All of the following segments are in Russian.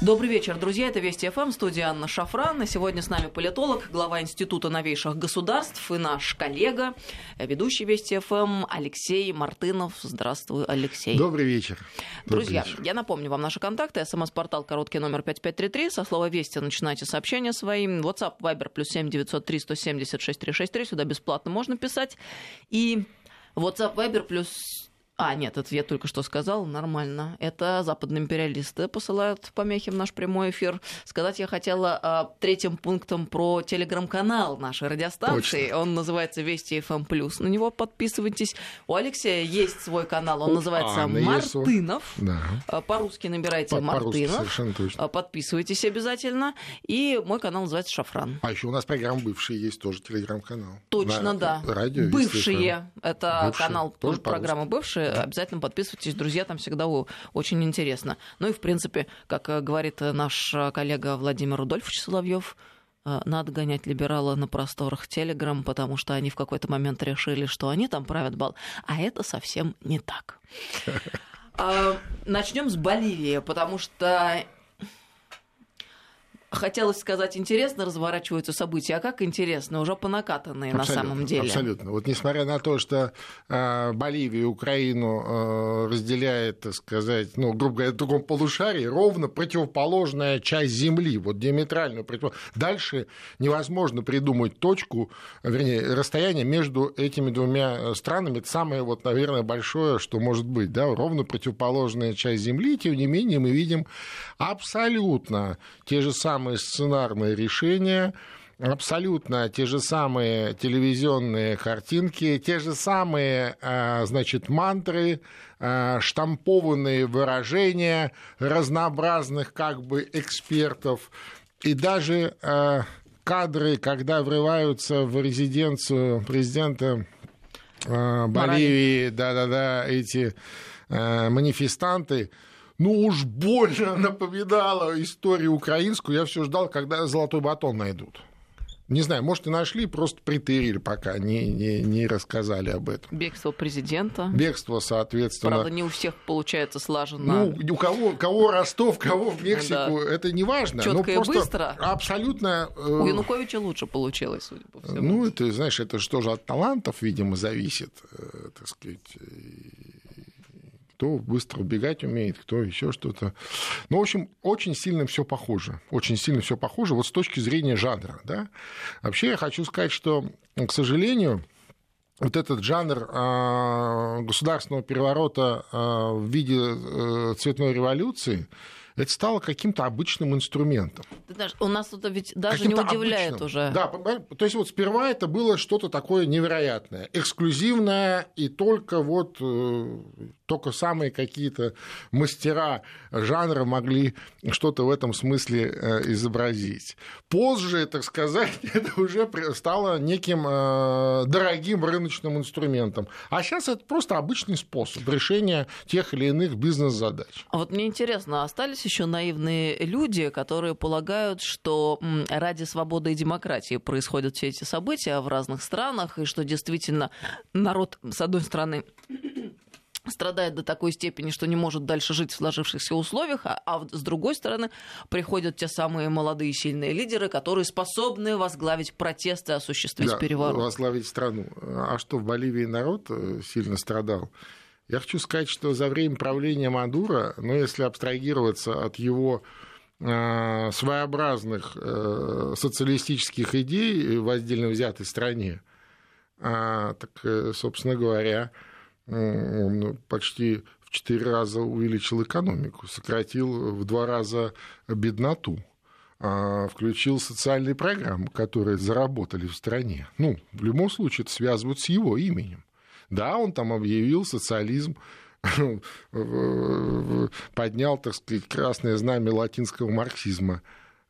Добрый вечер, друзья. Это Вести ФМ, студия Анна Шафран. И сегодня с нами политолог, глава Института новейших государств и наш коллега, ведущий Вести ФМ Алексей Мартынов. Здравствуй, Алексей. Добрый вечер. Друзья, Добрый вечер. я напомню вам наши контакты. СМС-портал короткий номер 5533. Со слова «Вести» начинайте сообщения свои. WhatsApp, Viber, плюс 7 903 170 6363. Сюда бесплатно можно писать. И WhatsApp, Viber, плюс а, нет, это я только что сказал, нормально. Это западные империалисты посылают помехи в наш прямой эфир. Сказать я хотела а, третьим пунктом про телеграм-канал нашей радиостанции. Точно. Он называется Вести ФМ Плюс. На него подписывайтесь. У Алексея есть свой канал, он называется свой. Мартынов. Да. А, По-русски набирайте По- Мартынов. совершенно точно. А, Подписывайтесь обязательно. И мой канал называется Шафран. А еще у нас программа бывшие есть тоже телеграм-канал. Точно, На да. Радио Бывшие. Это Бывшие. канал Тоже программы Бывшие. Обязательно подписывайтесь, друзья, там всегда очень интересно. Ну и, в принципе, как э, говорит э, наш э, коллега Владимир Рудольфович Соловьев, надо гонять либерала на просторах Телеграм, потому что они в какой-то момент решили, что они там правят бал. А это совсем не так. Начнем с Боливии, потому что хотелось сказать, интересно разворачиваются события, а как интересно, уже понакатанные на Абсолютно, самом деле. Абсолютно. Вот несмотря на то, что э, Боливия и Украину э, разделяет, так сказать, ну, грубо говоря, в другом полушарии, ровно противоположная часть Земли, вот диаметрально против... Дальше невозможно придумать точку, вернее, расстояние между этими двумя странами. Это самое, вот, наверное, большое, что может быть, да, ровно противоположная часть Земли, тем не менее мы видим абсолютно те же самые сценарные решения, абсолютно те же самые телевизионные картинки, те же самые, а, значит, мантры, а, штампованные выражения разнообразных как бы экспертов. И даже а, кадры, когда врываются в резиденцию президента Боливии, да-да-да, эти манифестанты, ну уж больно напоминала историю украинскую. Я все ждал, когда золотой батон найдут. Не знаю, может, и нашли, просто притырили, пока не, не, не рассказали об этом. Бегство президента. Бегство, соответственно. Правда, не у всех получается слаженно. Ну, у кого, кого Ростов, кого в Мексику, Да. это не важно. Чётко но и быстро. Абсолютно. э, У Януковича лучше получилось, судя по всему. Ну, это, знаешь, это же тоже от талантов, видимо, зависит, э, так сказать. Кто быстро убегать умеет, кто еще что-то. Ну, в общем, очень сильно все похоже. Очень сильно все похоже вот с точки зрения жанра. Да? Вообще я хочу сказать, что, к сожалению, вот этот жанр а, государственного переворота а, в виде э, цветной революции, это стало каким-то обычным инструментом. Ты знаешь, у нас это ведь даже не Каким-то удивляет обычным. уже. Да, то есть вот сперва это было что-то такое невероятное, эксклюзивное, и только вот э, только самые какие-то мастера жанра могли что-то в этом смысле э, изобразить. Позже, так сказать, это уже стало неким э, дорогим рыночным инструментом. А сейчас это просто обычный способ решения тех или иных бизнес-задач. А вот мне интересно, остались еще наивные люди, которые полагают, что ради свободы и демократии происходят все эти события в разных странах, и что действительно народ, с одной стороны, страдает до такой степени, что не может дальше жить в сложившихся условиях, а, а с другой стороны приходят те самые молодые сильные лидеры, которые способны возглавить протесты, осуществить Да, переворот. возглавить страну. А что в Боливии народ э, сильно страдал? Я хочу сказать, что за время правления Мадура, ну, если абстрагироваться от его э, своеобразных э, социалистических идей в отдельно взятой стране, а, так, э, собственно говоря, он почти в четыре раза увеличил экономику, сократил в два раза бедноту а, включил социальные программы, которые заработали в стране. Ну, в любом случае, это связывают с его именем. Да, он там объявил социализм, поднял, так сказать, красное знамя латинского марксизма.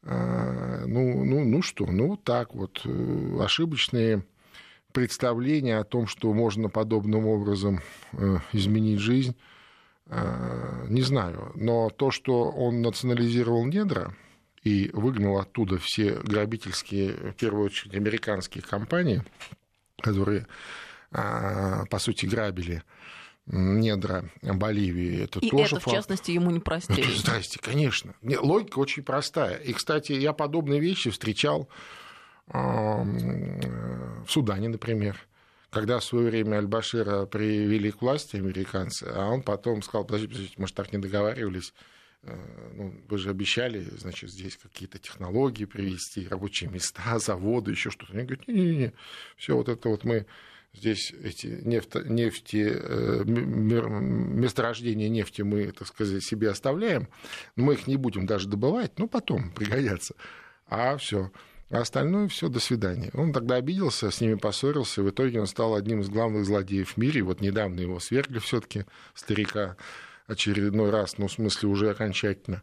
А, Ну, ну, ну что, ну так вот. Э, Ошибочные представления о том, что можно подобным образом э, изменить жизнь, э, не знаю. Но то, что он национализировал недра и выгнал оттуда все грабительские, в первую очередь, американские компании, которые, а, по сути, грабили недра Боливии. Это и тоже это, факт. в частности, ему не простили. Здрасте, конечно. Логика очень простая. И, кстати, я подобные вещи встречал в Судане, например, когда в свое время Аль-Башира привели к власти американцы, а он потом сказал, подождите, подождите, мы же так не договаривались, э, ну, вы же обещали, значит, здесь какие-то технологии привести, рабочие места, заводы, еще что-то. Они говорят, не-не-не, все вот это вот мы здесь эти нефти, нефти э, месторождения нефти мы, так сказать, себе оставляем, но мы их не будем даже добывать, ну, потом пригодятся. А все. А остальное все до свидания. Он тогда обиделся, с ними поссорился, и в итоге он стал одним из главных злодеев в мире. Вот недавно его свергли все-таки старика очередной раз, ну, в смысле, уже окончательно.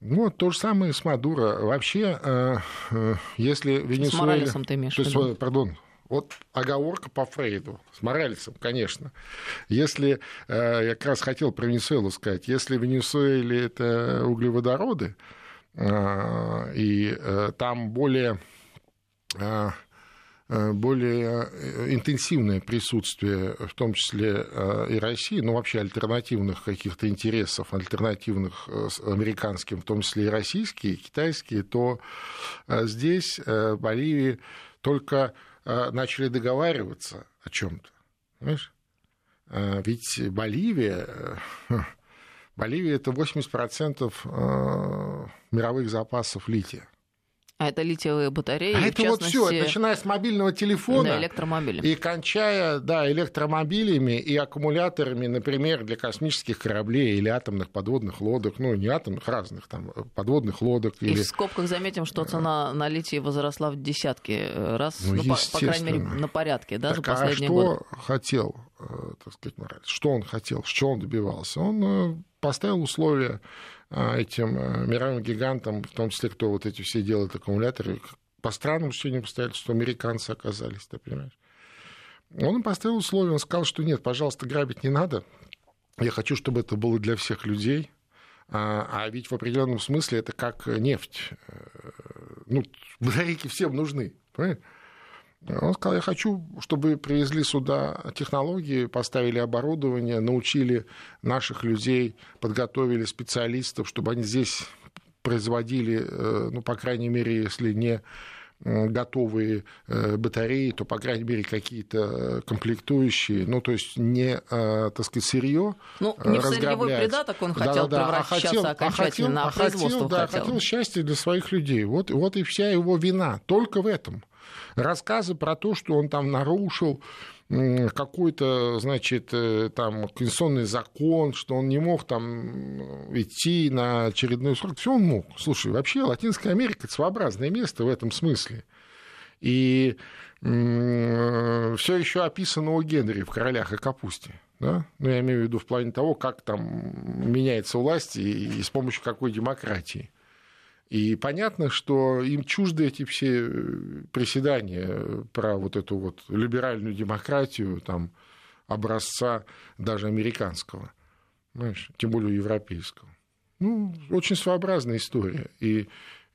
Вот то же самое с Мадуро. Вообще, э, э, если Венесуэла... С Моралесом ты имеешь в виду? Пардон, вот оговорка по Фрейду, с Моралесом, конечно. Если, э, я как раз хотел про Венесуэлу сказать, если в Венесуэле это углеводороды, Э, и э, там более более интенсивное присутствие, в том числе и России, ну вообще альтернативных каких-то интересов, альтернативных американским, в том числе и российские, и китайские, то здесь Боливии только начали договариваться о чем-то. Понимаешь? Ведь Боливия Боливия это 80% э, мировых запасов лития. А это литиевые батареи. А это частности... вот все, начиная с мобильного телефона да, электромобили. и кончая да, электромобилями и аккумуляторами, например, для космических кораблей или атомных подводных лодок, ну не атомных, разных там подводных лодок. И или... в скобках заметим, что цена на литий возросла в десятки раз, ну, ну по, по крайней мере, на порядке, да, так, за последние а что годы. хотел, э, так сказать, Моралес? Что он хотел, что он добивался? Он э, поставил условия этим э, мировым гигантам, в том числе, кто вот эти все делают аккумуляторы, по странным стечениям обстоятельств, американцы оказались, ты понимаешь. Он поставил условия, он сказал, что нет, пожалуйста, грабить не надо, я хочу, чтобы это было для всех людей, а, а ведь в определенном смысле это как нефть. Э, ну, батарейки всем нужны, понимаешь? Он сказал, я хочу, чтобы привезли сюда технологии, поставили оборудование, научили наших людей, подготовили специалистов, чтобы они здесь производили, э, ну, по крайней мере, если не готовые э, батареи, то, по крайней мере, какие-то комплектующие, ну, то есть не, э, так сказать, сырье Ну, не в сырьевой придаток он хотел да, да, превращаться а хотел, окончательно, а, хотел, а производство хотел, хотел. Да, хотел счастья для своих людей. Вот, вот и вся его вина, только в этом – рассказы про то, что он там нарушил какой-то, значит, э, там конституционный закон, что он не мог там идти на очередной срок. Все он мог. Слушай, вообще Латинская Америка это своеобразное место в этом смысле. И все еще описано у Генри в «Королях и капусте». Да? Ну, я имею в виду в плане того, как там меняется власть и, и с помощью какой демократии. И понятно, что им чужды эти все э, приседания про вот эту вот либеральную демократию, там, образца даже американского, знаешь, тем более европейского. Ну, очень своеобразная история. И,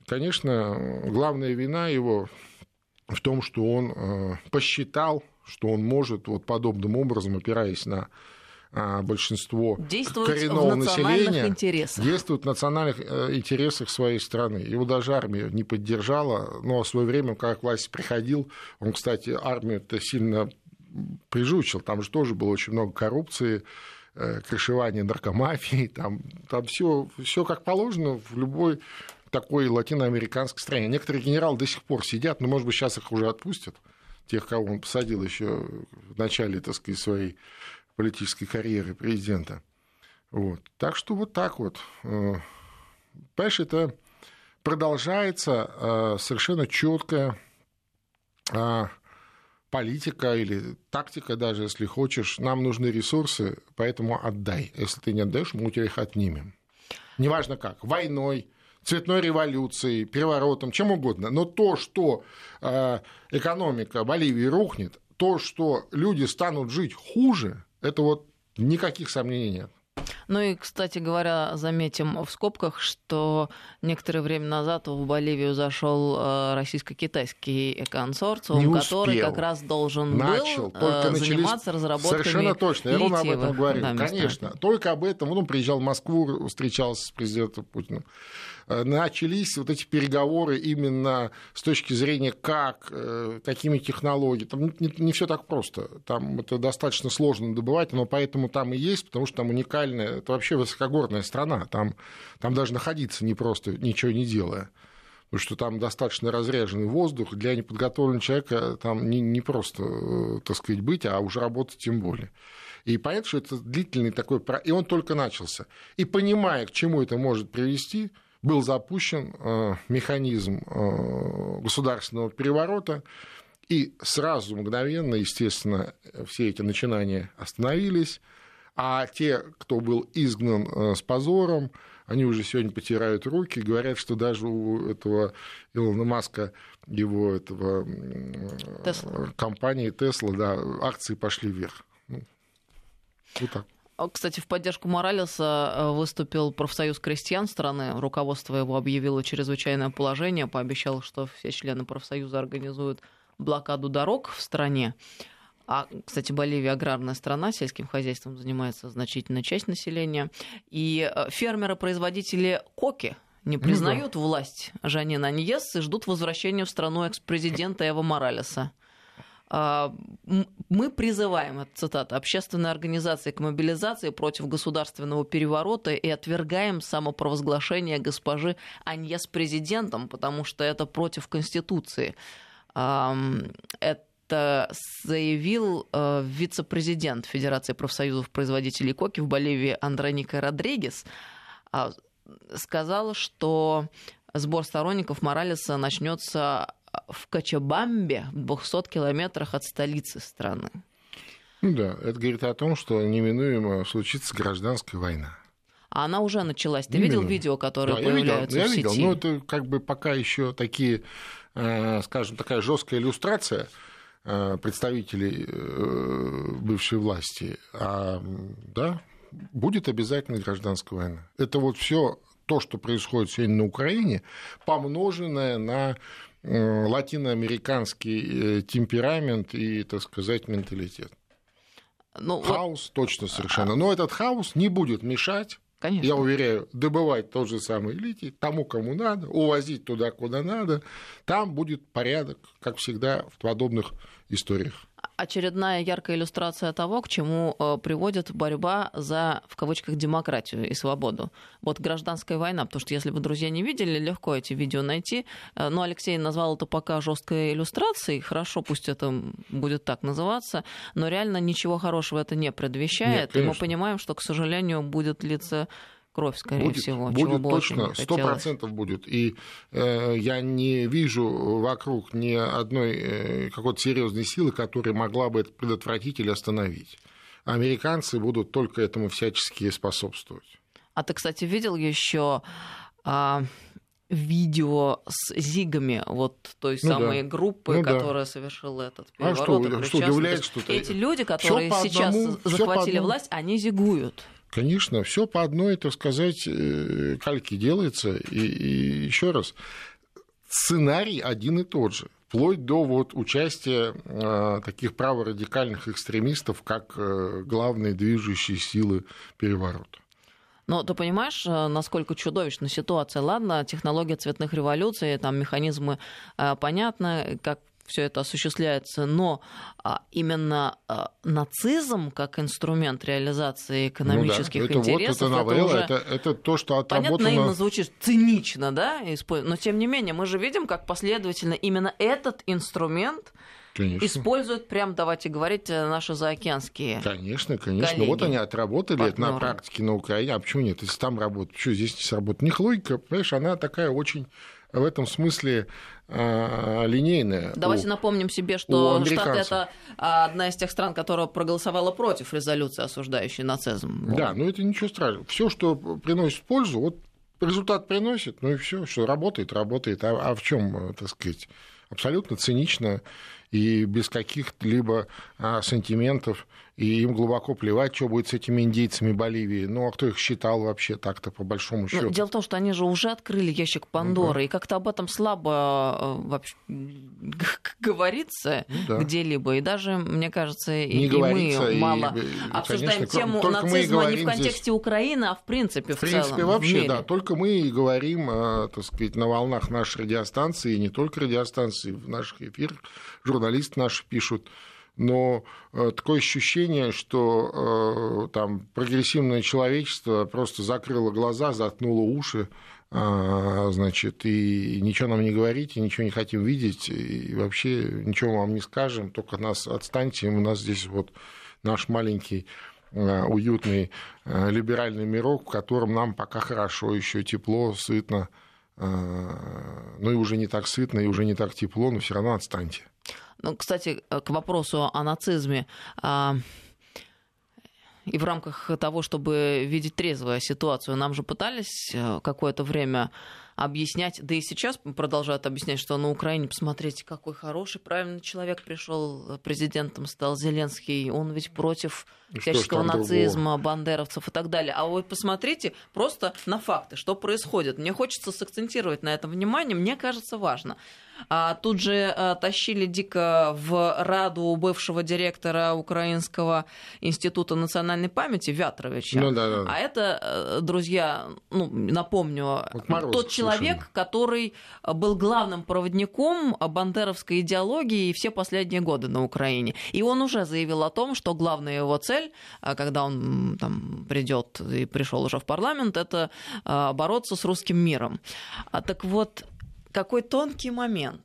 конечно, главная вина его в том, что он э, посчитал, что он может вот подобным образом, опираясь на большинство действует коренного населения интересах. действует в национальных э, интересах своей страны. Его даже армия не поддержала, но в свое время, когда к власти приходил, он, кстати, армию-то сильно прижучил, там же тоже было очень много коррупции, э, крышевания наркомафии, там, там все, все как положено в любой такой латиноамериканской стране. Некоторые генералы до сих пор сидят, но, может быть, сейчас их уже отпустят, тех, кого он посадил еще в начале, так сказать, своей политической карьеры президента. Вот. Так что вот так вот. Э, понимаешь, это продолжается э, совершенно четкая э, политика или тактика даже, если хочешь. Нам нужны ресурсы, поэтому отдай. Если ты не отдаешь, мы у тебя их отнимем. Неважно как, войной, цветной революцией, переворотом, чем угодно. Но то, что экономика Боливии рухнет, то, что люди станут жить хуже, это вот никаких сомнений нет. Ну и, кстати говоря, заметим в скобках, что некоторое время назад в Боливию зашел э, российско-китайский консорциум, который как раз должен Начал, был только э, заниматься разработкой Совершенно точно, я ровно об этом говорил. Да, Конечно, только об этом. Он приезжал в Москву, встречался с президентом Путиным. Э, начались вот эти переговоры именно с точки зрения как, э, какими технологиями. Там не, не все так просто. Там это достаточно сложно добывать, но поэтому там и есть, потому что там уникальная, это вообще высокогорная страна. Там, там даже находиться не просто, ничего не делая потому что там достаточно разряженный воздух, для неподготовленного человека там не, не просто, э, так сказать, быть, а уже работать тем более. И понятно, что это длительный такой... И он только начался. И понимая, к чему это может привести, был запущен э, механизм э, государственного переворота, и сразу, мгновенно, естественно, все эти начинания остановились, а те, кто был изгнан э, с позором, они уже сегодня потирают руки, говорят, что даже у этого Илона Маска, его этого Tesla. компании Тесла, да, акции пошли вверх. Ну, вот так. А, кстати, в поддержку Моралеса э, выступил профсоюз крестьян страны. Руководство его объявило чрезвычайное положение, пообещало, что все члены профсоюза организуют блокаду дорог в стране. А, кстати, Боливия аграрная страна, сельским хозяйством занимается значительная часть населения. И э, фермеры-производители коки не признают ну, да. власть Жанина Аньес и ждут возвращения в страну экс-президента Эва Моралеса. А, мы призываем, это цитата, общественные организации к мобилизации против государственного переворота и отвергаем самопровозглашение госпожи Аньес президентом, потому что это против Конституции. Это заявил э, вице-президент Федерации профсоюзов производителей коки в Боливии Андроника Родригес. А, сказал, что сбор сторонников Моралеса начнется в Качабамбе, в 200 километрах от столицы страны. Ну да, это говорит о том, что неминуемо случится гражданская война. А она уже началась. Ты Именно. видел видео, которые да, появляются я видел, в я видел. Ну, это как бы пока еще такие, э, скажем, такая жесткая иллюстрация э, представителей э, бывшей власти. А, да, будет обязательно гражданская война. Это вот все то, что происходит сегодня на Украине, помноженное на латиноамериканский э, темперамент и, так сказать, менталитет. Ну, хаос вот... точно совершенно. Но этот хаос не будет мешать Конечно. Я уверяю, добывать тот же самый литий тому, кому надо, увозить туда, куда надо. Там будет порядок, как всегда в подобных историях очередная яркая иллюстрация того, к чему э, приводит борьба за, в кавычках, демократию и свободу. Вот гражданская война, потому что если вы, друзья, не видели, легко эти видео найти. Э, но Алексей назвал это пока жесткой иллюстрацией. Хорошо, пусть это будет так называться, но реально ничего хорошего это не предвещает. Нет, и мы понимаем, что, к сожалению, будет лица кровь, скорее будет, всего. Будет точно, сто процентов будет. И э, я не вижу вокруг ни одной э, какой-то серьезной силы, которая могла бы это предотвратить или остановить. Американцы будут только этому всячески способствовать. А ты, кстати, видел еще а, видео с зигами вот той ну самой да. группы, ну которая да. совершила этот переворот. А что, что удивляет что-то? Эти люди, которые сейчас одному, захватили власть, они зигуют. Конечно, все по одной, так сказать, э, кальке делается. И, и еще раз, сценарий один и тот же вплоть до вот участия э, таких праворадикальных экстремистов, как э, главные движущие силы переворота. Но ты понимаешь, насколько чудовищна ситуация? Ладно, технология цветных революций, там механизмы понятны, как все это осуществляется, но а, именно а, нацизм как инструмент реализации экономических ну да, это интересов. Вот, это, новелла, это, уже, это, это то, что отработано... Понятно, наивно звучит цинично, да, но тем не менее мы же видим, как последовательно именно этот инструмент Конечно. используют прям, давайте говорить, э, наши заокеанские Конечно, конечно. Коллеги, вот они отработали партнеры. это на практике на Украине. А почему нет? Если там работают, почему здесь не сработает? У них логика, понимаешь, она такая очень в этом смысле линейная. Давайте у, напомним себе, что Штаты это одна из тех стран, которая проголосовала против резолюции, осуждающей нацизм. Да, но это ничего страшного. Все, что приносит пользу, вот результат приносит, ну и все, что работает, работает. А, а в чем, так сказать, абсолютно цинично и без каких-либо а, сантиментов и им глубоко плевать, что будет с этими индейцами Боливии. Ну, а кто их считал вообще так-то, по большому счету? Ну, дело в том, что они же уже открыли ящик Пандоры, ну, и как-то об этом слабо э, вообще говорится ну, да. где-либо. И даже, мне кажется, не и, мы мало и, обсуждаем конечно, тему нацизма не в контексте здесь... Украины, а в принципе в, в принципе, целом, вообще, в да. Только мы и говорим, э, так сказать, на волнах нашей радиостанции, и не только радиостанции, в наших эфирах журналисты наши пишут но э, такое ощущение, что э, там прогрессивное человечество просто закрыло глаза, заткнуло уши, э, значит, и ничего нам не говорите, ничего не хотим видеть, и вообще ничего вам не скажем, только нас отстаньте, у нас здесь вот наш маленький уютный либеральный мирок, в котором нам пока хорошо, еще тепло, сытно, ну и уже не так сытно, и уже не так тепло, но все равно отстаньте. Ну, кстати, э, к вопросу о нацизме. А, и в рамках того, чтобы видеть трезвую ситуацию, нам же пытались э, какое-то время объяснять, да и сейчас продолжают объяснять, что на Украине, посмотрите, какой хороший, правильный человек пришел, э, президентом стал Зеленский, он ведь против всяческого нацизма, другого? бандеровцев и так далее. А вы посмотрите просто на факты, что происходит. Мне хочется сакцентировать на этом внимание, мне кажется важно. А тут же а, тащили дико в Раду бывшего директора Украинского института национальной памяти Вятровича. Ну, да, да. А это, э, друзья, ну, напомню, вот тот человек, совершенно. который был главным проводником бандеровской идеологии все последние годы на Украине. И он уже заявил о том, что главная его цель, а, когда он там придет и пришел уже в парламент, это а, бороться с русским миром. Так вот, какой тонкий момент.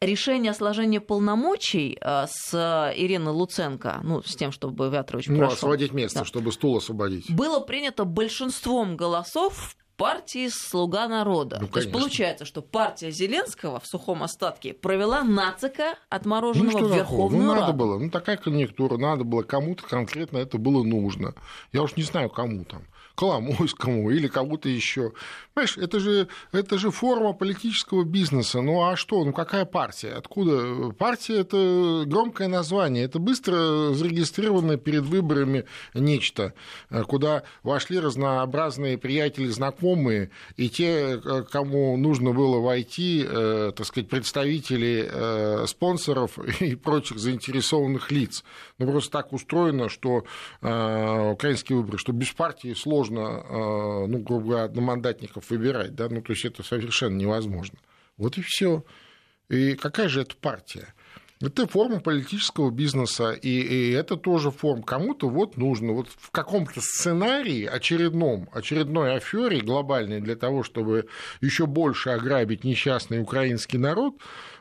Решение о сложении полномочий э, с Ириной Луценко, ну, с тем, чтобы Вятрович Ну, прошел, освободить место, да, чтобы стул освободить. Было принято большинством голосов партии «Слуга народа». Ну, То есть получается, что партия Зеленского в сухом остатке провела нацика отмороженного ну, в Верховную Ну, надо Раду. было. Ну, такая конъюнктура. Надо было кому-то конкретно это было нужно. Я уж не знаю, кому там. Коломойскому или кому-то еще. Понимаешь, это же, это же форма политического бизнеса. Ну а что? Ну какая партия? Откуда? Партия – это громкое название. Это быстро зарегистрированное перед выборами нечто, куда вошли разнообразные приятели, знакомые, и те, кому нужно было войти, э, так сказать, представители э, спонсоров и прочих заинтересованных лиц. Ну, просто так устроено, что э, украинские выборы, что без партии сложно сложно, а, ну, грубо говоря, одномандатников выбирать, да, ну, то есть это совершенно невозможно. Вот и все. И какая же это партия? Это форма политического бизнеса, и, и это тоже форма. Кому-то вот нужно вот в каком-то сценарии очередном, очередной афере глобальной для того, чтобы еще больше ограбить несчастный украинский народ,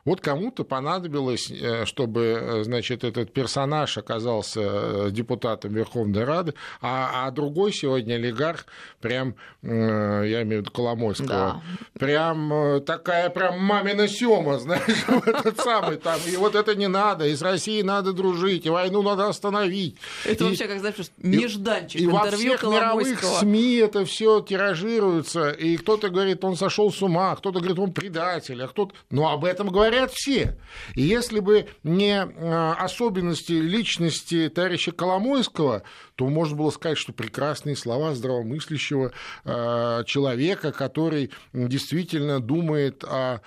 вот кому-то понадобилось, э, чтобы, э, значит, этот персонаж оказался э, депутатом Верховной Рады, а, а другой сегодня олигарх, прям, я имею в виду Коломойского, да. прям такая прям мамина Сёма, знаешь, этот самый там, и вот это не надо, и с Россией надо дружить, и войну надо остановить. Это и, вообще, как знаешь, нежданчик и, и во всех мировых СМИ это все тиражируется, и кто-то говорит, он сошел с ума, кто-то говорит, он предатель, а кто-то... Ну, об этом говорят все. И если бы не а, особенности личности товарища Коломойского, то можно было сказать, что прекрасные слова здравомыслящего а, человека, который действительно думает о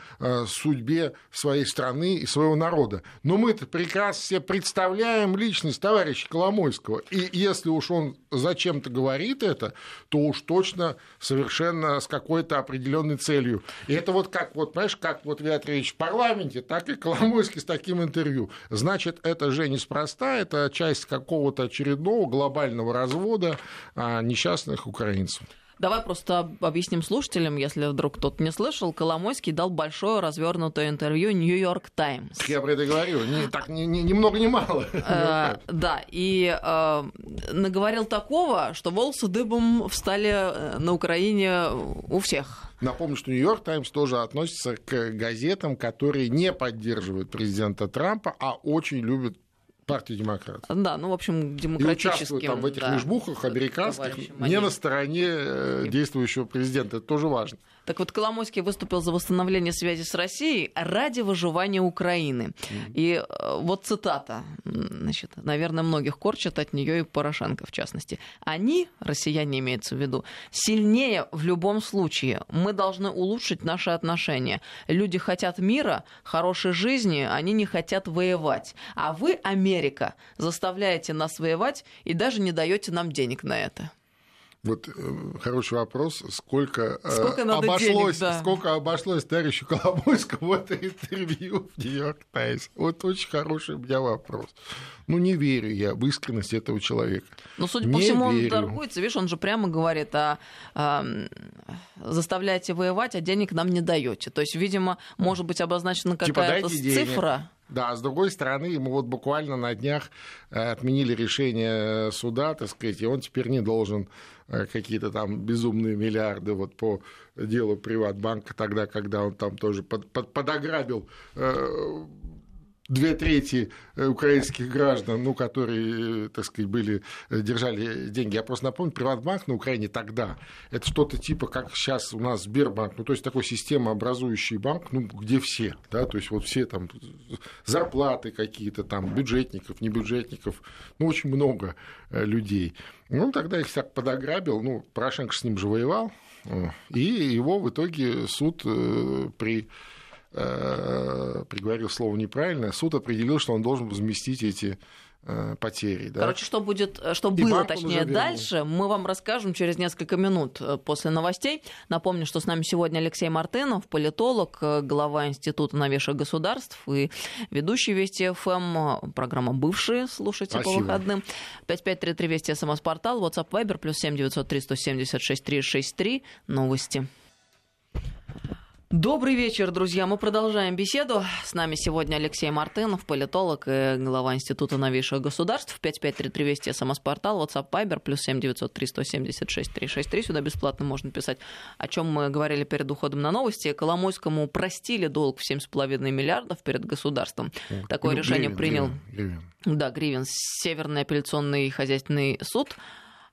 судьбе своей страны и своего народа. Но мы-то прекрасно себе представляем личность товарища Коломойского. И если уж он зачем-то говорит это, то уж точно совершенно с какой-то определенной целью. И это вот как, вот, понимаешь, как вот Вятрович в парламенте, так и Коломойский с таким интервью. Значит, это же неспроста, это часть какого-то очередного глобального развода а, несчастных украинцев. Давай просто объясним слушателям, если вдруг кто-то не слышал. Коломойский дал большое развернутое интервью Нью-Йорк Таймс. Я про это говорю, не, так, ни, ни, ни много ни мало. Э, да, и э, наговорил такого, что волосы дыбом встали э, на Украине у всех. Напомню, что Нью-Йорк Таймс тоже относится к газетам, которые не поддерживают президента Трампа, а очень любят партию демократов. Да, ну, в общем, демократическим. И участвуют там в этих да, межбухах американских не на стороне э, действующего президента. Это тоже важно. Так вот, Коломойский выступил за восстановление связи с Россией ради выживания Украины. Mm-hmm. И э, вот цитата, значит, наверное, многих корчат от нее и Порошенко в частности. Они, россияне имеется в виду, сильнее в любом случае. Мы должны улучшить наши отношения. Люди хотят мира, хорошей жизни, они не хотят воевать. А вы, Америка, заставляете нас воевать и даже не даете нам денег на это. Вот э, хороший вопрос, сколько, э, сколько обошлось, денег, да. сколько обошлось товарищу Коломойскому это интервью в Нью-Йорк Таймс? Вот очень хороший у меня вопрос. Ну, не верю я в искренность этого человека. Ну, судя не по всему, верю. он торгуется. Видишь, он же прямо говорит, а, а заставляете воевать, а денег нам не даете. То есть, видимо, может быть обозначена типа, какая-то типа, цифра. Да, а с другой стороны, ему вот буквально на днях э, отменили решение суда, так сказать, и он теперь не должен э, какие-то там безумные миллиарды вот по делу Приватбанка тогда, когда он там тоже под, под, подограбил э, две трети э, украинских граждан, ну, которые, э, так сказать, были, э, держали деньги. Я просто напомню, Приватбанк на Украине тогда, это что-то типа, как сейчас у нас Сбербанк, ну, то есть такой системообразующий банк, ну, где все, да, то есть вот все там зарплаты какие-то там, бюджетников, небюджетников, ну, очень много людей. Ну, тогда их так подограбил, ну, Порошенко с ним же воевал, и его в итоге суд при приговорил слово неправильное, суд определил, что он должен возместить эти э, потери. Да? Короче, что будет, э, что было, точнее, дальше, мы вам расскажем через несколько минут э, после новостей. Напомню, что с нами сегодня Алексей Мартынов, политолог, глава Института новейших государств и ведущий Вести ФМ, программа «Бывшие», слушайте Спасибо. по выходным. 5533 Вести, СМС-портал, WhatsApp, Viber, плюс 7903 176 363, новости. Добрый вечер, друзья. Мы продолжаем беседу. С нами сегодня Алексей Мартынов, политолог и глава Института новейших государств. 5533 Вести, СМС-портал, WhatsApp, Viber, плюс 7903 176 363. Сюда бесплатно можно писать. О чем мы говорили перед уходом на новости. Коломойскому простили долг в 7,5 миллиардов перед государством. Такое ну, решение гривен, принял... Гривен, гривен. Да, Гривен. Северный апелляционный хозяйственный суд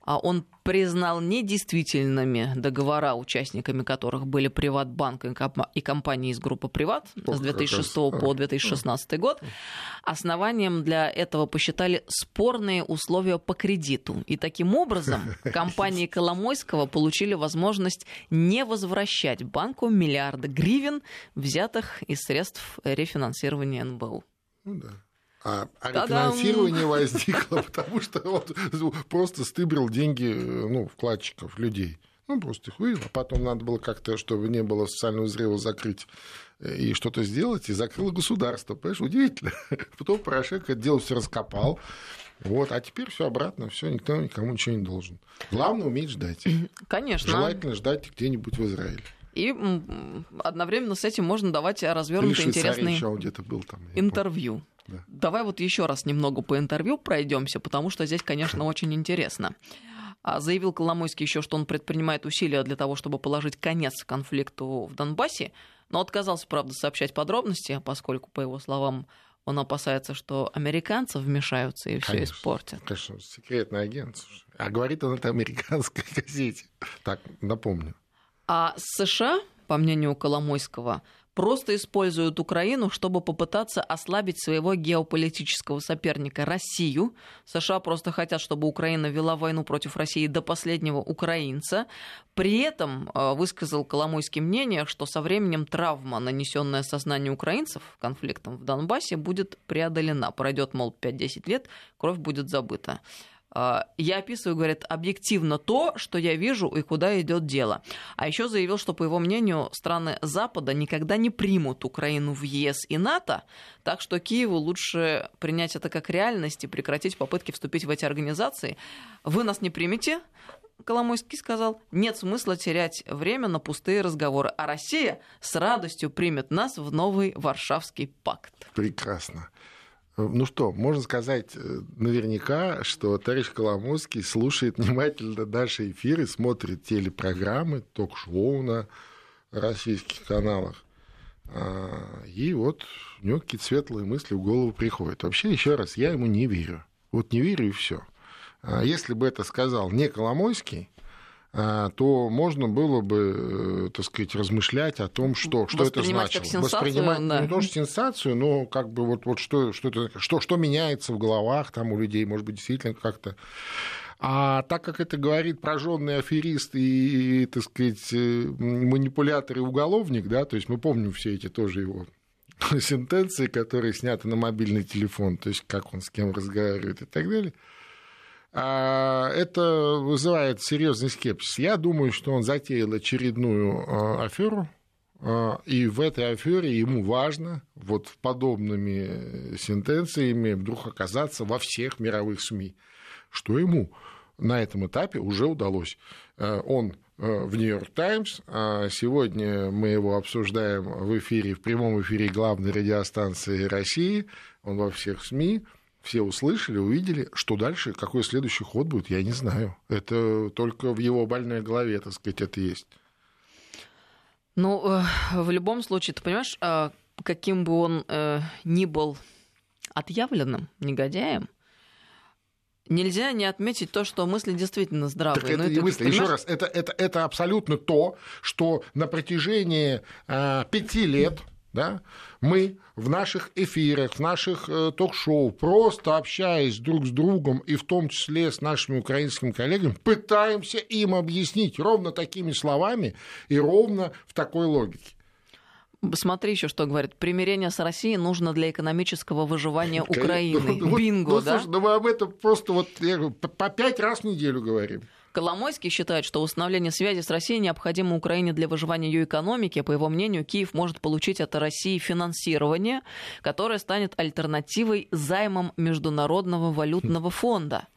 он признал недействительными договора, участниками которых были Приватбанк и компании из группы Приват с 2006 по 2016 год. Основанием для этого посчитали спорные условия по кредиту. И таким образом компании Коломойского получили возможность не возвращать банку миллиарды гривен, взятых из средств рефинансирования НБУ. Ну да. А, а рефинансирование возникло, потому что он просто стыбрил деньги ну, вкладчиков, людей. Ну, просто их вывел, а потом надо было как-то, чтобы не было социального взрыва, закрыть э, и что-то сделать, и закрыло государство. Понимаешь, удивительно. Потом Порошенко это дело все раскопал. Вот, а теперь все обратно, все, никто никому ничего не должен. Главное уметь ждать. Конечно. Желательно ждать где-нибудь в Израиле. И одновременно с этим можно давать развернутые интересные был там, интервью. Да. Давай вот еще раз немного по интервью пройдемся, потому что здесь, конечно, очень интересно. А, заявил Коломойский еще, что он предпринимает усилия для того, чтобы положить конец конфликту в Донбассе, но отказался, правда, сообщать подробности, поскольку, по его словам, он опасается, что американцы вмешаются и все испортят. Конечно, секретный агент. А говорит он это американской газете. Так, напомню. А США, по мнению Коломойского, просто используют Украину, чтобы попытаться ослабить своего геополитического соперника Россию. США просто хотят, чтобы Украина вела войну против России до последнего украинца. При этом э, высказал Коломойский мнение, что со временем травма, нанесенная сознанию украинцев конфликтом в Донбассе, будет преодолена. Пройдет, мол, 5-10 лет, кровь будет забыта. А, я описываю, говорит, объективно то, что я вижу и куда идет дело. А еще заявил, что, по его мнению, страны Запада никогда не примут Украину в ЕС и НАТО, так что Киеву лучше принять это как реальность и прекратить попытки вступить в эти организации. Вы нас не примете, Коломойский сказал, нет смысла терять время на пустые разговоры, а Россия с радостью примет нас в новый Варшавский пакт. Прекрасно. Ну что, можно сказать э, наверняка, что товарищ Коломойский слушает внимательно наши эфиры, смотрит телепрограммы, ток-шоу на российских каналах. А, и вот у него какие-то светлые мысли в голову приходят. Вообще, еще раз, я ему не верю. Вот не верю и все. А если бы это сказал не Коломойский, то можно было бы, э, так сказать, размышлять о том, что, что это значило. Как Воспринимать да. не то, что сенсацию, но как бы вот, вот что, что, это, что, что меняется в головах там у людей, может быть, действительно как-то а так как это говорит прожженный аферист и, так сказать, э, манипулятор и уголовник, да, то есть мы помним все эти тоже его сентенции, которые сняты на мобильный телефон, то есть как он с кем разговаривает и так далее, а, это вызывает серьезный скепсис. Я думаю, что он затеял очередную а, аферу, а, и в этой афере ему важно вот подобными сентенциями вдруг оказаться во всех мировых СМИ. Что ему на этом этапе уже удалось. Он в Нью-Йорк Таймс. Сегодня мы его обсуждаем в эфире, в прямом эфире главной радиостанции России. Он во всех СМИ все услышали, увидели, что дальше, какой следующий ход будет, я не знаю. Это только в его больной голове, так сказать, это есть. Ну, э, в любом случае, ты понимаешь, а, каким бы он э, ни был отъявленным негодяем, Нельзя не отметить то, что мысли действительно здравые. Так это, это не мысли. Еще раз, это, это, это абсолютно то, что на протяжении э, пяти лет да, мы в наших эфирах, в наших э, ток-шоу, просто общаясь друг с другом и в том числе с нашими украинскими коллегами, пытаемся им объяснить ровно такими словами и ровно в такой логике. Смотри еще, что говорит. Примирение с Россией нужно для экономического выживания Украины. Ну, Бинго, ну, да? Слушай, ну мы об этом просто вот по пять раз в неделю говорим. Коломойский считает, что установление связи с Россией необходимо Украине для выживания ее экономики. По его мнению, Киев может получить от России финансирование, которое станет альтернативой займам Международного валютного фонда.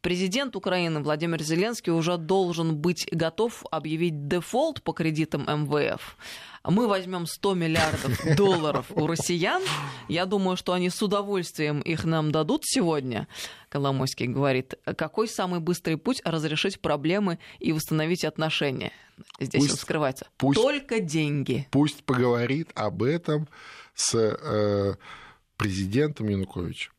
Президент Украины Владимир Зеленский уже должен быть готов объявить дефолт по кредитам МВФ мы возьмем 100 миллиардов долларов у россиян, я думаю, что они с удовольствием их нам дадут сегодня. Коломойский говорит, какой самый быстрый путь разрешить проблемы и восстановить отношения? Здесь пусть, он скрывается. Пусть, Только деньги. Пусть поговорит об этом с э, президентом Януковичем.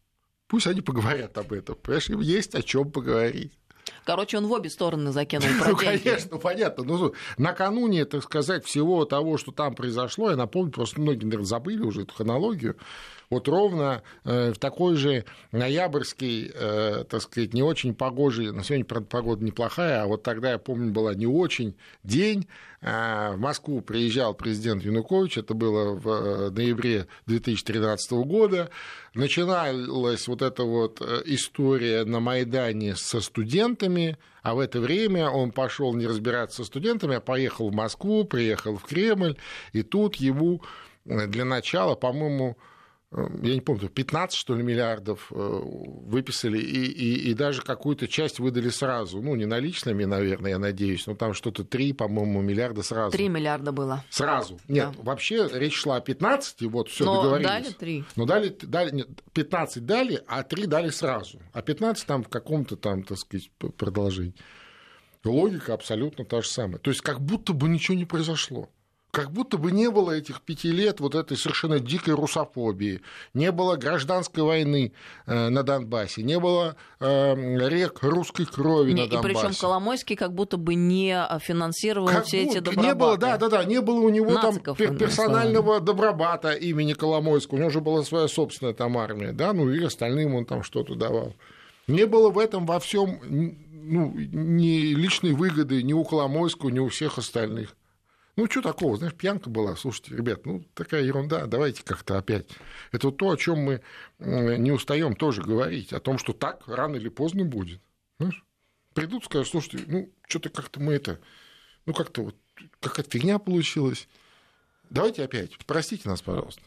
Пусть они поговорят об этом. Понимаешь, им есть о чем поговорить. Короче, он в обе стороны закинул про Ну, конечно, понятно. Ну, накануне, так сказать, всего того, что там произошло, я напомню, просто многие, наверное, забыли уже эту хронологию, вот ровно э, в такой же ноябрьский, э, так сказать, не очень погожий, на сегодня, правда, погода неплохая, а вот тогда, я помню, была не очень день, э, в Москву приезжал президент Янукович, это было в ноябре 2013 года, начиналась вот эта вот история на Майдане со студентами, а в это время он пошел не разбираться со студентами, а поехал в Москву, приехал в Кремль, и тут ему для начала, по-моему, Э, я не помню, 15, что ли, миллиардов э, выписали, и, и, и даже какую-то часть выдали сразу. Ну, не наличными, наверное, я надеюсь, но там что-то 3, по-моему, миллиарда сразу. 3 миллиарда было. Сразу. Нет, да. вообще речь шла о 15, и вот все договорились. дали 3. Но дали, дали нет, 15 дали, а 3 дали сразу. А 15 там в каком-то там, так сказать, продолжении. Логика абсолютно та же самая. То есть как будто бы ничего не произошло как будто бы не было этих пяти лет вот этой совершенно дикой русофобии, не было гражданской войны э, на Донбассе, не было э, рек русской крови не, на Донбассе. И причем Коломойский как будто бы не финансировал как все будто, эти добробаты. Не было, да, да, да, не было у него Нациков, там персонального добробата имени Коломойского, у него уже была своя собственная там армия, да, ну и остальным он там что-то давал. Не было в этом во всем ну, ни личной выгоды ни у Коломойского, ни у всех остальных. Ну, что такого, знаешь, пьянка была. Слушайте, ребят, ну, такая ерунда, давайте как-то опять. Это вот то, о чем мы не устаем тоже говорить, о том, что так рано или поздно будет. Знаешь? Придут, скажут, слушайте, ну, что-то как-то мы это, ну, как-то вот какая-то фигня получилась. Давайте опять, простите нас, пожалуйста.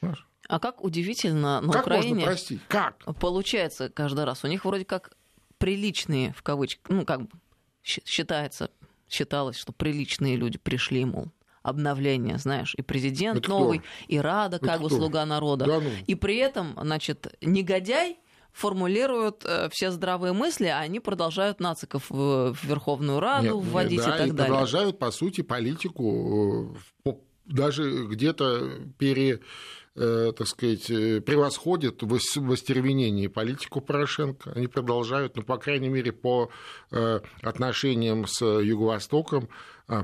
Знаешь? А как удивительно на как Украине можно простить? Как? получается каждый раз. У них вроде как приличные, в кавычках, ну, как считается считалось, что приличные люди пришли, мол, обновление, знаешь, и президент Это новый, кто? и Рада, Это как кто? бы слуга народа. Да, ну. И при этом, значит, негодяй формулируют э, все здравые мысли, а они продолжают нациков в, в Верховную Раду нет, вводить да, и так и далее. Продолжают, по сути, политику э, даже где-то пере так сказать, превосходят в остервенении политику Порошенко. Они продолжают, ну, по крайней мере, по отношениям с Юго-Востоком,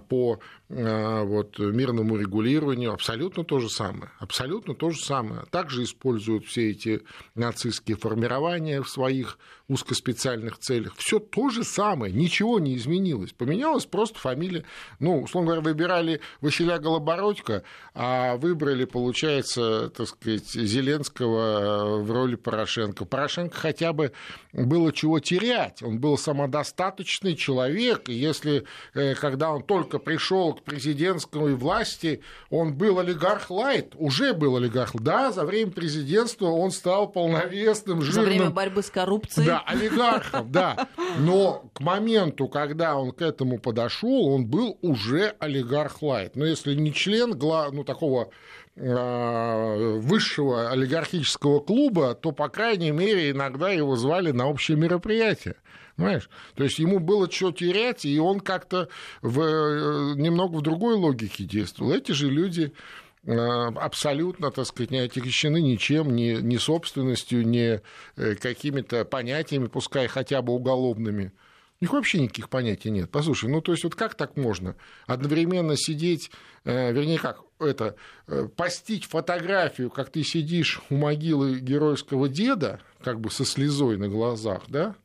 по вот, мирному регулированию абсолютно то же самое. Абсолютно то же самое. Также используют все эти нацистские формирования в своих узкоспециальных целях. Все то же самое, ничего не изменилось. Поменялась просто фамилия. Ну, условно говоря, выбирали Василя Голобородько, а выбрали, получается, так сказать, Зеленского в роли Порошенко. Порошенко хотя бы было чего терять. Он был самодостаточный человек, и если, э, когда он только пришел к президентской власти, он был олигарх лайт, уже был олигарх. Да, за время президентства он стал полновесным, жирным. За время борьбы с коррупцией. Да, олигархом, да. Но к моменту, когда он к этому подошел, он был уже олигарх лайт. Но если не член ну, такого а, высшего олигархического клуба, то, по крайней мере, иногда его звали на общее мероприятие. Понимаешь? То есть ему было что терять, и он как-то в, э, немного в другой логике действовал. Эти же люди э, абсолютно, так сказать, не отягощены ничем, ни, ни собственностью, ни э, какими-то понятиями, пускай хотя бы уголовными. У них вообще никаких понятий нет. Послушай, ну то есть вот как так можно одновременно сидеть, вернее как, это, постить фотографию, как ты сидишь у могилы геройского деда, как бы со слезой на глазах, да,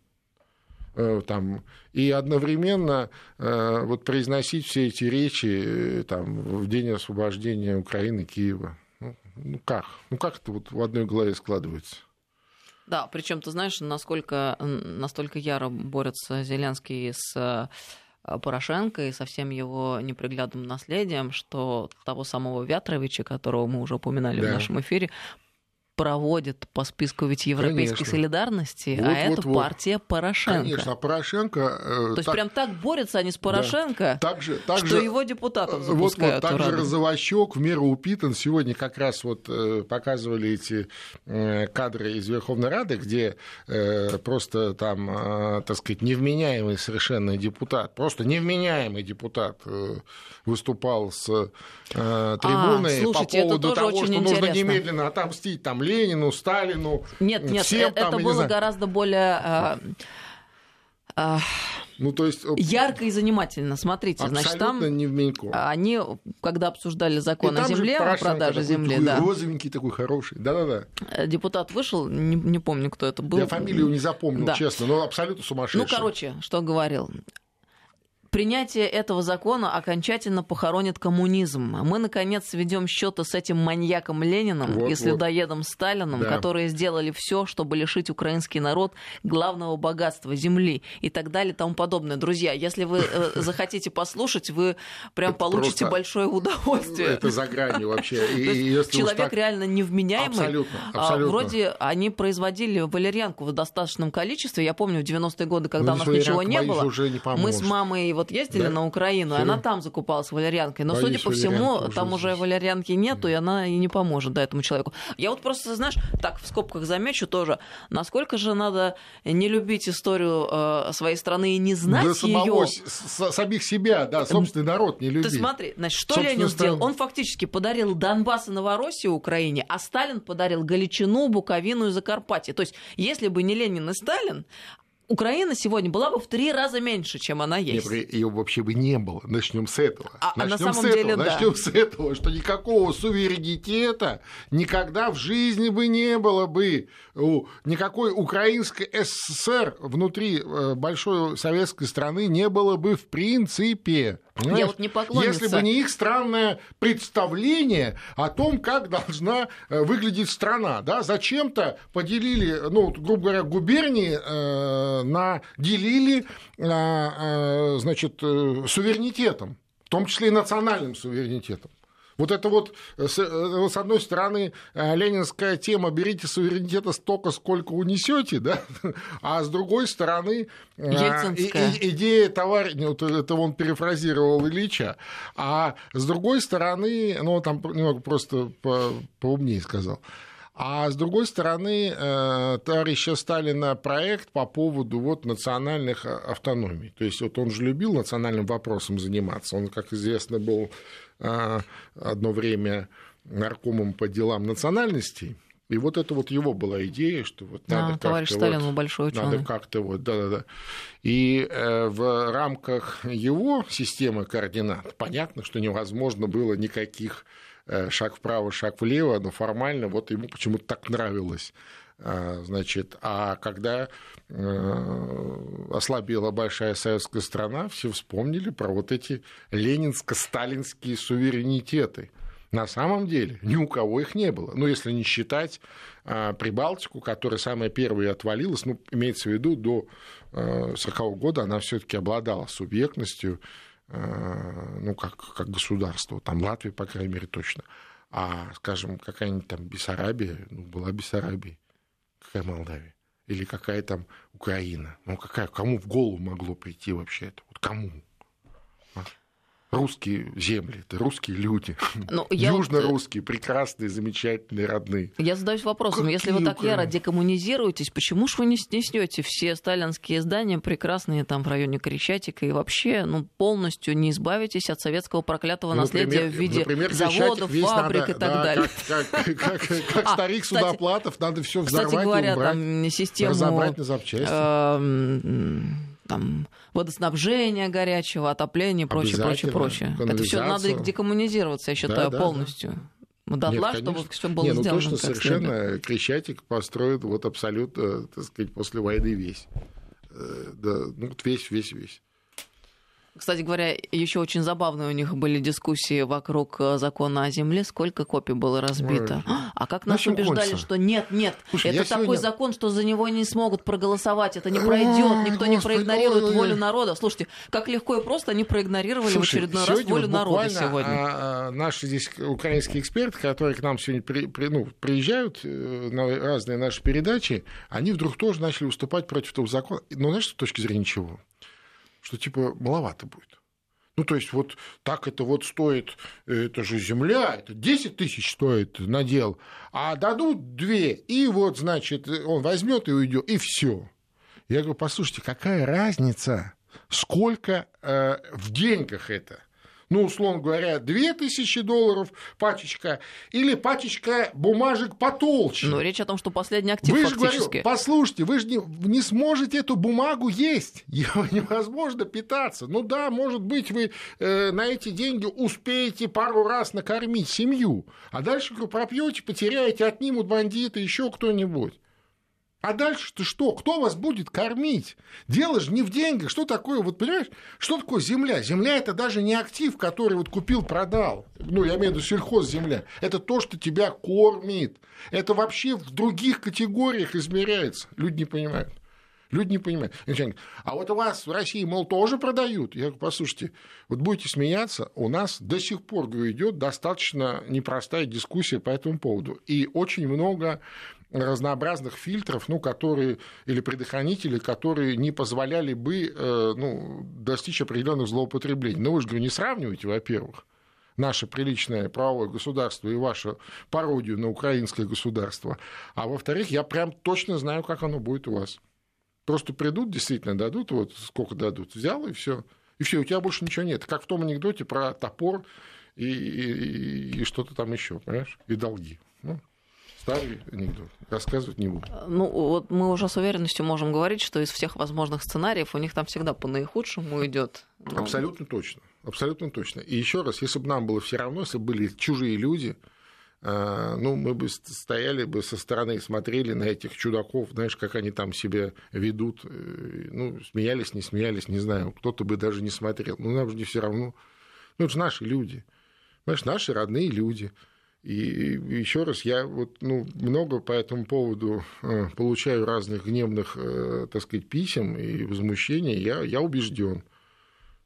там, и одновременно э, вот произносить все эти речи э, там, в день освобождения Украины, Киева. Ну, ну как? Ну как это вот в одной голове складывается? Да, причем ты знаешь, насколько настолько яро борется Зеленский с Порошенко и со всем его неприглядным наследием, что того самого Вятровича, которого мы уже упоминали да. в нашем эфире, проводит по списку ведь европейской Конечно. солидарности, вот, а вот, это вот. партия Порошенко. Конечно, а Порошенко... Э, То есть так... прям так борются они с Порошенко, да. так же, так что же, его депутатов запускают. Вот, вот так же Розовощек в меру упитан. Сегодня как раз вот э, показывали эти э, кадры из Верховной Рады, где э, просто там, э, так сказать, невменяемый совершенно депутат, просто невменяемый депутат э, выступал с э, трибуны а, слушайте, по поводу того, что интересно. нужно немедленно отомстить там Ленину, Сталину. Нет, нет, всем, это, там, это было гораздо более... Э, э, ну, то есть... Ярко и занимательно. Смотрите, значит, там не в они, когда обсуждали закон о земле, о продаже земли, да. розовенький такой хороший. Да-да-да. Э, депутат вышел, не, не помню, кто это был. Я фамилию не запомнил, да. честно, но абсолютно сумасшедший. Ну, короче, что говорил принятие этого закона окончательно похоронит коммунизм. Мы, наконец, сведем счеты с этим маньяком Лениным вот, и следоедом вот. Сталином, да. которые сделали все, чтобы лишить украинский народ главного богатства земли и так далее и тому подобное. Друзья, если вы э, захотите послушать, вы прям получите большое удовольствие. Это за гранью вообще. Человек реально невменяемый. Абсолютно, а, абсолютно. Вроде они производили валерьянку в достаточном количестве. Я помню в 90-е годы, когда ну, у нас ничего не было, мы с мамой вот ездили да? на Украину, и она там закупалась валерьянкой. Но, Боюсь, судя по всему, там уже валерьянки нету, и она и не поможет да, этому человеку. Я вот просто, знаешь, так в скобках замечу тоже, насколько же надо не любить историю э, своей страны и не знать да самого, ее. С, самих себя, да, собственный народ не любить. Ты смотри, значит, что Ленин сделал? Он фактически подарил Донбасс и Новороссию Украине, а Сталин подарил Галичину, Буковину и Закарпатье. То есть, если бы не Ленин и Сталин, Украина сегодня была бы в три раза меньше, чем она есть. ее вообще бы не было. Начнем с этого. А, Начнем на самом с этого. деле, да. Начнем с этого, что никакого суверенитета никогда в жизни бы не было бы. Никакой украинской СССР внутри э, большой советской страны не было бы в принципе. Понимаешь? Я вот не поклонница. Если бы не их странное представление о том, как должна э, выглядеть страна, да, зачем-то поделили, ну, грубо говоря, губернии на делили, э, э, значит, э, суверенитетом, в том числе и национальным суверенитетом. Вот это вот, э, с э, одной стороны, ленинская тема «берите суверенитета столько, сколько унесете», да? а с другой стороны, идея товарища, вот это он перефразировал Ильича, а с другой стороны, ну, там немного просто поумнее сказал, а с другой стороны, товарища Сталина проект по поводу вот национальных автономий. То есть вот он же любил национальным вопросом заниматься. Он, как известно, был а, одно время наркомом по делам национальностей. И вот это вот его была идея, что вот надо а, товарищ Сталин вот, большой ученый. Надо как-то вот, да-да-да. И э, в рамках его системы координат понятно, что невозможно было никаких э, шаг вправо, шаг влево, но формально вот ему почему-то так нравилось. А, значит, а когда э, ослабела большая советская страна, все вспомнили про вот эти ленинско-сталинские суверенитеты – на самом деле ни у кого их не было. Ну, если не считать а, Прибалтику, которая самая первая отвалилась, ну, имеется в виду, до 1940 а, года она все таки обладала субъектностью, ну, как, как государство, там Латвия, по крайней мере, точно. А, скажем, какая-нибудь там Бессарабия, ну, была Бессарабия, какая Молдавия? Или какая там Украина? Ну, какая, кому в голову могло прийти вообще это? Вот кому? Русские земли, это русские люди. Ну, Южно-русские, вот... прекрасные, замечательные, родные. Я задаюсь вопросом, Какие если вы так яро декоммунизируетесь, почему же вы не снесете все сталинские здания прекрасные там в районе Крещатика и вообще ну, полностью не избавитесь от советского проклятого наследия в виде например, заводов, фабрик надо, и так да, далее? Как, как, как, как а, старик кстати, Судоплатов, надо все взорвать кстати говоря, убрать, там систему... Разобрать на запчасти. Э, там, водоснабжения горячего, отопления и прочее, прочее, прочее. Это все надо декоммунизироваться, я считаю, да, полностью. Да. Дотла, Нет, чтобы все было Нет, ну, сделано. Ну, точно, совершенно следует. Крещатик построен вот абсолютно, так сказать, после войны весь. Э, да, ну, весь, весь, весь. Кстати говоря, еще очень забавные у них были дискуссии вокруг э, закона о земле, сколько копий было разбито. Ой. А как нас Начал убеждали, кончится. что нет, нет, Слушай, это такой сегодня... закон, что за него не смогут проголосовать, это не пройдет, никто не проигнорирует ой, волю народа. Слушайте, как легко и просто они проигнорировали Слушай, в очередной раз волю народа сегодня. А, а, наши здесь украинские эксперты, которые к нам сегодня при, при, ну, приезжают э, на разные наши передачи, они вдруг тоже начали выступать против того закона. Но знаешь, с точки зрения чего? Что типа маловато будет. Ну, то есть, вот так это вот стоит, это же земля, это 10 тысяч стоит надел, а дадут две, и вот, значит, он возьмет и уйдет, и все. Я говорю, послушайте, какая разница, сколько э, в деньгах это? Ну, условно говоря, 2000 долларов пачечка или пачечка бумажек потолще. Но речь о том, что последний актив вы фактически. Же говорю, послушайте, вы же не, не сможете эту бумагу есть, ее невозможно питаться. Ну да, может быть, вы э, на эти деньги успеете пару раз накормить семью, а дальше пропьете, потеряете, отнимут бандиты, еще кто-нибудь. А дальше-то что? Кто вас будет кормить? Дело же не в деньгах. Что такое, вот понимаешь, что такое земля? Земля это даже не актив, который вот купил, продал. Ну, я имею в виду сельхозземля. Это то, что тебя кормит. Это вообще в других категориях измеряется. Люди не понимают. Люди не понимают. А вот у вас в России, мол, тоже продают. Я говорю, послушайте, вот будете смеяться, у нас до сих пор идет достаточно непростая дискуссия по этому поводу. И очень много разнообразных фильтров, ну, которые, или предохранителей, которые не позволяли бы э, ну, достичь определенных злоупотреблений. Но вы же, говорю, не сравнивайте, во-первых, наше приличное правовое государство и ваше пародию на украинское государство. А во-вторых, я прям точно знаю, как оно будет у вас. Просто придут, действительно дадут, вот сколько дадут, взял и все. И все, у тебя больше ничего нет. Как в том анекдоте про топор и, и, и что-то там еще, понимаешь? И долги. Ну, Старый анекдот. Рассказывать не буду. Ну, вот мы уже с уверенностью можем говорить, что из всех возможных сценариев у них там всегда по наихудшему идет. Но... Абсолютно точно. Абсолютно точно. И еще раз, если бы нам было все равно, если бы были чужие люди, э, ну, мы бы стояли бы со стороны, смотрели на этих чудаков, знаешь, как они там себя ведут, э, ну, смеялись, не смеялись, не знаю, кто-то бы даже не смотрел. Ну, нам же не все равно. Ну, это же наши люди. Понимаешь, наши родные люди. И еще раз, я вот, ну, много по этому поводу э, получаю разных гневных, э, так сказать, писем и возмущений. Я, я убежден,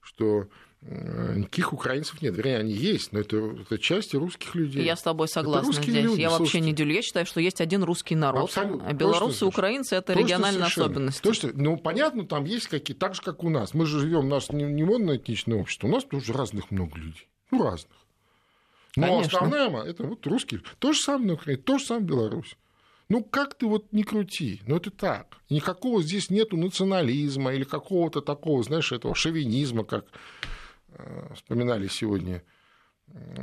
что э, никаких украинцев нет. Вернее, они есть, но это, это часть русских людей. Я с тобой согласна здесь. Люди, я вообще не делю. Я считаю, что есть один русский народ. Абсолютно. А белорусы и украинцы это точно региональная совершенно. особенность. То, что, ну, понятно, там есть какие так же, как у нас. Мы же живем, у нас не, не модное этничное общество, у нас тоже разных много людей. Ну, разных. Но Конечно. основная это вот русские. То же самое на Украине, то же самое Беларусь. Ну, как ты вот не крути, ну это так. Никакого здесь нету национализма или какого-то такого, знаешь, этого шовинизма, как э, вспоминали сегодня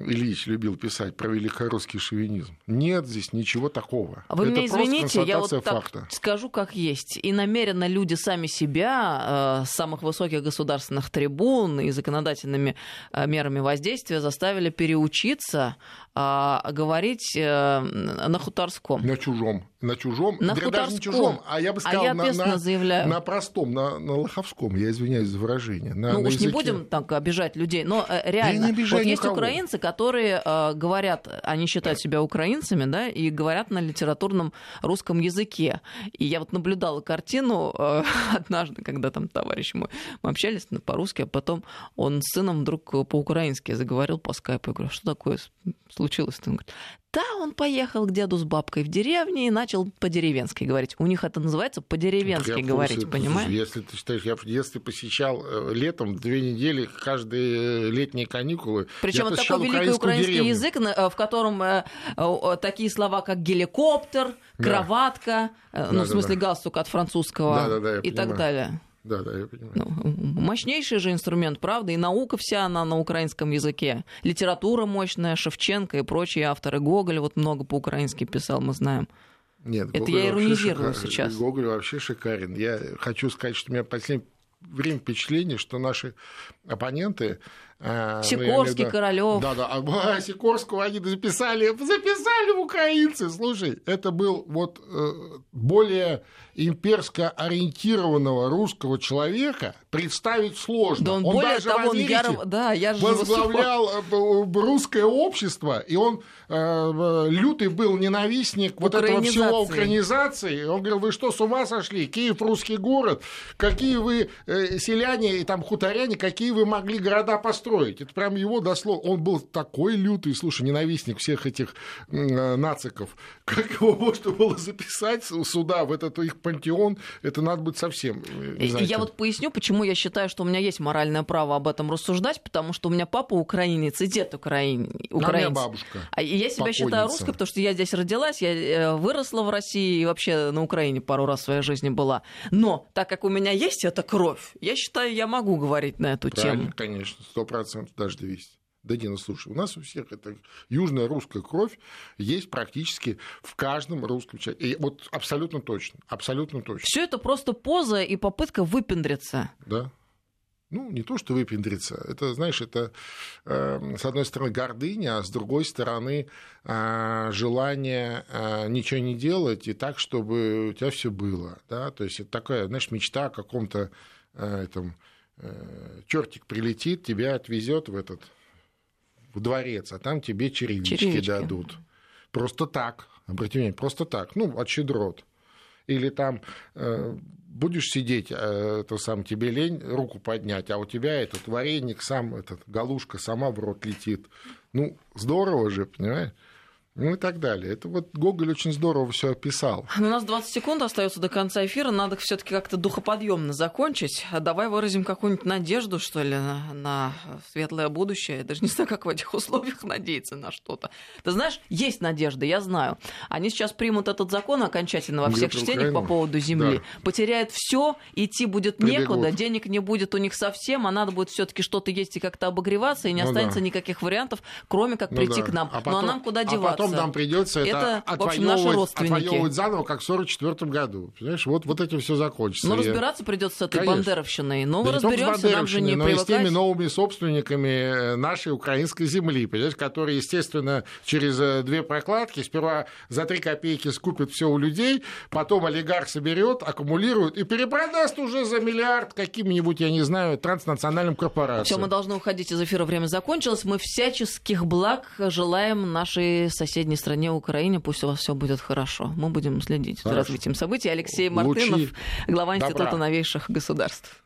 Ильич любил писать про великорусский шовинизм. Нет здесь ничего такого. Вы Это меня извините, я вот так факта. скажу, как есть. И намеренно люди сами себя э, с самых высоких государственных трибун и законодательными э, мерами воздействия заставили переучиться э, говорить э, на хуторском. На чужом. На чужом. На да даже не хуторском. чужом, а я бы А сказал, я на, на- заявляю. на простом, на, на лоховском. Я извиняюсь за выражение. На- ну на уж не языке. будем так обижать людей, но э, реально, не обижай вот есть никого. Украинцы, которые э, говорят, они считают себя украинцами, да, и говорят на литературном русском языке. И я вот наблюдала картину э, однажды, когда там товарищ мой, мы общались по-русски, а потом он с сыном вдруг по-украински заговорил по скайпу. Я говорю, что такое с- случилось-то? Он говорит, да, он поехал к деду с бабкой в деревне и начал по-деревенски говорить. У них это называется по-деревенски говорить, курсе. понимаешь? Если ты считаешь, я в детстве посещал э, летом две недели каждые летние каникулы. Причем это такой великий украинский деревню. язык, э, в котором э, такие слова, как геликоптер, Да. кроватка, э, ну, Да, в да, смысле да. галстук от французского Да, да, да, и так далее. Да, да, я понимаю. Ну, мощнейший же инструмент, правда, и наука вся она на украинском языке. Литература мощная, Шевченко и прочие авторы. Гоголь вот много по-украински писал, мы знаем. Нет, Это Гоголь я иронизирую шикар- сейчас. Гоголь вообще шикарен. Я хочу сказать, что у меня последнее время впечатление, что наши оппоненты... э, ну, Сикорский, виду- Королёв. Да, да. А Сикорского они записали, записали украинцы. Слушай, это был вот э, более имперско ориентированного русского человека представить сложно. Да он, более даже, того, он яро- Да, я же его возглавлял э, б- русское общество, и он э, э, лютый был ненавистник вот этого всего украинизации. Он говорил, вы что, с ума сошли? Киев русский город, какие вы э, селяне и там хуторяне, какие вы могли города построить? Это прям его дословно. Он был такой лютый, слушай, ненавистник всех этих э, нациков. Как его можно было записать сюда, в этот их пантеон, это надо быть совсем... э, знаете. Я вот поясню, почему я считаю, что у меня есть моральное право об этом рассуждать, потому что у меня папа украинец и дед украин... А у меня украинец. бабушка. А я себя считаю покойница. русской, потому что я здесь родилась, я э, выросла в России и вообще на Украине пару раз в своей жизни была. Но так как у меня есть эта кровь, я считаю, я могу говорить на эту Правильно, тему. конечно, процентов даже 200. Да не, ну слушай, у нас у всех эта южная русская кровь есть практически в каждом русском человеке. И вот абсолютно точно, абсолютно точно, Все это просто поза и попытка выпендриться. да. Ну, не то, что выпендриться. Это, знаешь, это, э, с одной стороны, гордыня, а с другой стороны, э, желание э, ничего не делать и так, чтобы у тебя все было. Да? То есть это такая, знаешь, мечта о каком-то э, этом чертик прилетит, тебя отвезет в этот в дворец, а там тебе черевички, Черевички. дадут. Просто так, обрати внимание, просто так, ну, от щедрот. Или там э, будешь сидеть, э, это сам тебе лень руку поднять, а у тебя этот вареник сам, этот галушка сама в рот летит. Ну, здорово же, понимаешь? Ну и так далее. Это вот Гоголь очень здорово все описал. Ну, У нас 20 секунд остается до конца эфира. Надо все-таки как-то духоподъемно закончить. А давай выразим какую-нибудь надежду, что ли, на, на светлое будущее. Я даже не знаю, как в этих условиях надеяться на что-то. Ты знаешь, есть надежда, я знаю. Они сейчас примут этот закон окончательно во всех про чтениях по поводу земли. Да. Потеряет все, идти будет Прибегут. некуда, денег не будет у них совсем, а надо будет все-таки что-то есть и как-то обогреваться, и не Ну останется да. никаких вариантов, кроме как Ну прийти да. к нам. А ну а нам куда деваться? Потом нам придется это, Это, отвоевывать, отвоевывать заново, как в 1944 году. Понимаешь, вот, вот этим все закончится. И- разбираться придется с этой Конечно. бандеровщиной. Ну, Да разберемся, нам же не но и с привыкать. теми новыми собственниками э, нашей украинской земли, понимаешь, которые, естественно, через э, две прокладки сперва за три копейки скупят все у людей, потом олигарх соберет, аккумулирует и перепродаст уже за миллиард каким-нибудь, я не знаю, транснациональным корпорациям. Все, мы должны уходить из эфира, время закончилось. Мы всяческих благ желаем нашей соседней стране Украине. Пусть у вас все будет хорошо. Мы будем следить за Хорошо. развитием событий. Алексей Лучи Мартынов, глава добра. Института новейших государств.